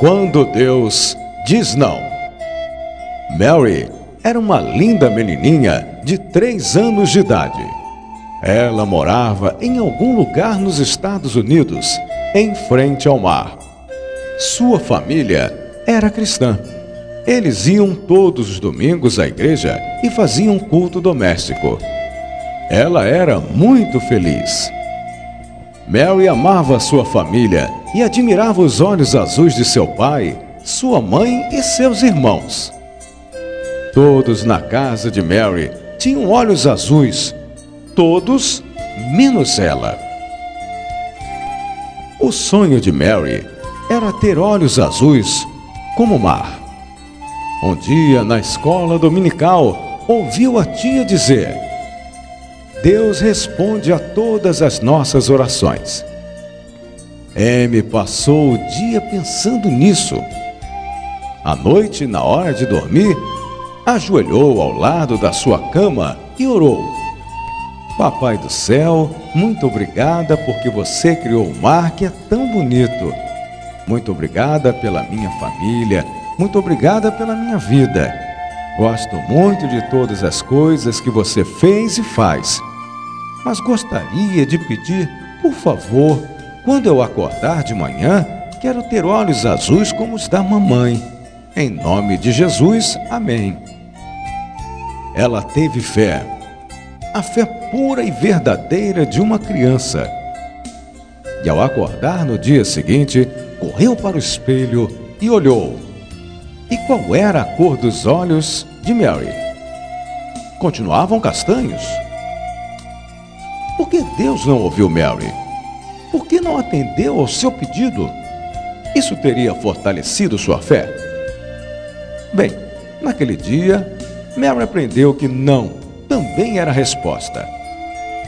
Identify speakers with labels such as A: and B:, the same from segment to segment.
A: Quando Deus diz não. Mary era uma linda menininha de três anos de idade. Ela morava em algum lugar nos Estados Unidos, em frente ao mar. Sua família era cristã. Eles iam todos os domingos à igreja e faziam culto doméstico. Ela era muito feliz. Mary amava sua família e admirava os olhos azuis de seu pai, sua mãe e seus irmãos. Todos na casa de Mary tinham olhos azuis, todos menos ela. O sonho de Mary era ter olhos azuis como o mar. Um dia, na escola dominical, ouviu a tia dizer: Deus responde a todas as nossas orações. M passou o dia pensando nisso. À noite, na hora de dormir, ajoelhou ao lado da sua cama e orou. Papai do céu, muito obrigada porque você criou o mar que é tão bonito. Muito obrigada pela minha família, muito obrigada pela minha vida. Gosto muito de todas as coisas que você fez e faz mas gostaria de pedir, por favor, quando eu acordar de manhã, quero ter olhos azuis como os da mamãe. Em nome de Jesus, amém. Ela teve fé, a fé pura e verdadeira de uma criança. E ao acordar no dia seguinte, correu para o espelho e olhou. E qual era a cor dos olhos de Mary? Continuavam castanhos. Por que Deus não ouviu Mary? Por que não atendeu ao seu pedido? Isso teria fortalecido sua fé? Bem, naquele dia, Mary aprendeu que não também era a resposta.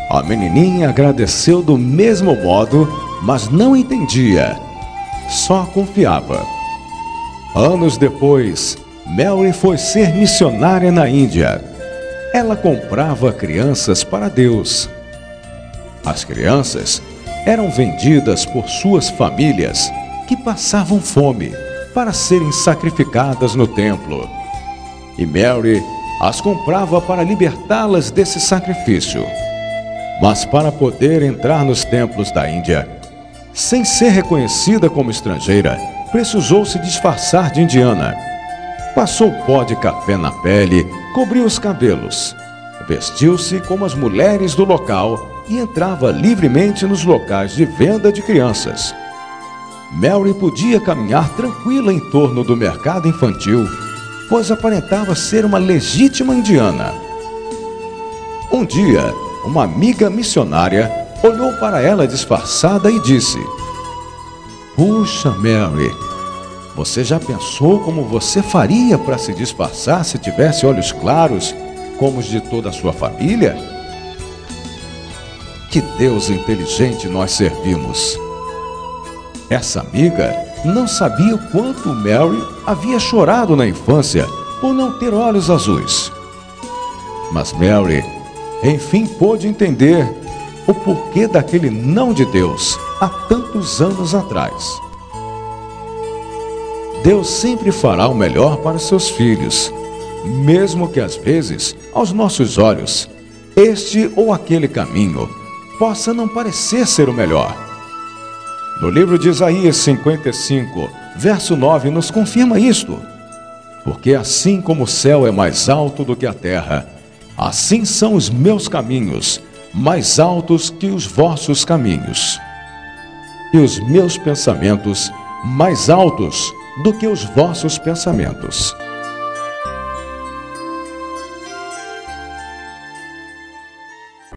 A: A menininha agradeceu do mesmo modo, mas não entendia, só confiava. Anos depois, Mary foi ser missionária na Índia. Ela comprava crianças para Deus as crianças eram vendidas por suas famílias que passavam fome para serem sacrificadas no templo. E Mary as comprava para libertá-las desse sacrifício. Mas para poder entrar nos templos da Índia, sem ser reconhecida como estrangeira, precisou se disfarçar de indiana. Passou pó de café na pele, cobriu os cabelos, vestiu-se como as mulheres do local e entrava livremente nos locais de venda de crianças. Mary podia caminhar tranquila em torno do mercado infantil, pois aparentava ser uma legítima indiana. Um dia, uma amiga missionária olhou para ela disfarçada e disse: Puxa, Mary, você já pensou como você faria para se disfarçar se tivesse olhos claros, como os de toda a sua família? Que Deus inteligente nós servimos. Essa amiga não sabia o quanto Mary havia chorado na infância por não ter olhos azuis. Mas Mary, enfim, pôde entender o porquê daquele não de Deus há tantos anos atrás. Deus sempre fará o melhor para seus filhos, mesmo que às vezes, aos nossos olhos, este ou aquele caminho possa não parecer ser o melhor. No livro de Isaías 55, verso 9, nos confirma isto. Porque assim como o céu é mais alto do que a terra, assim são os meus caminhos, mais altos que os vossos caminhos, e os meus pensamentos mais altos do que os vossos pensamentos.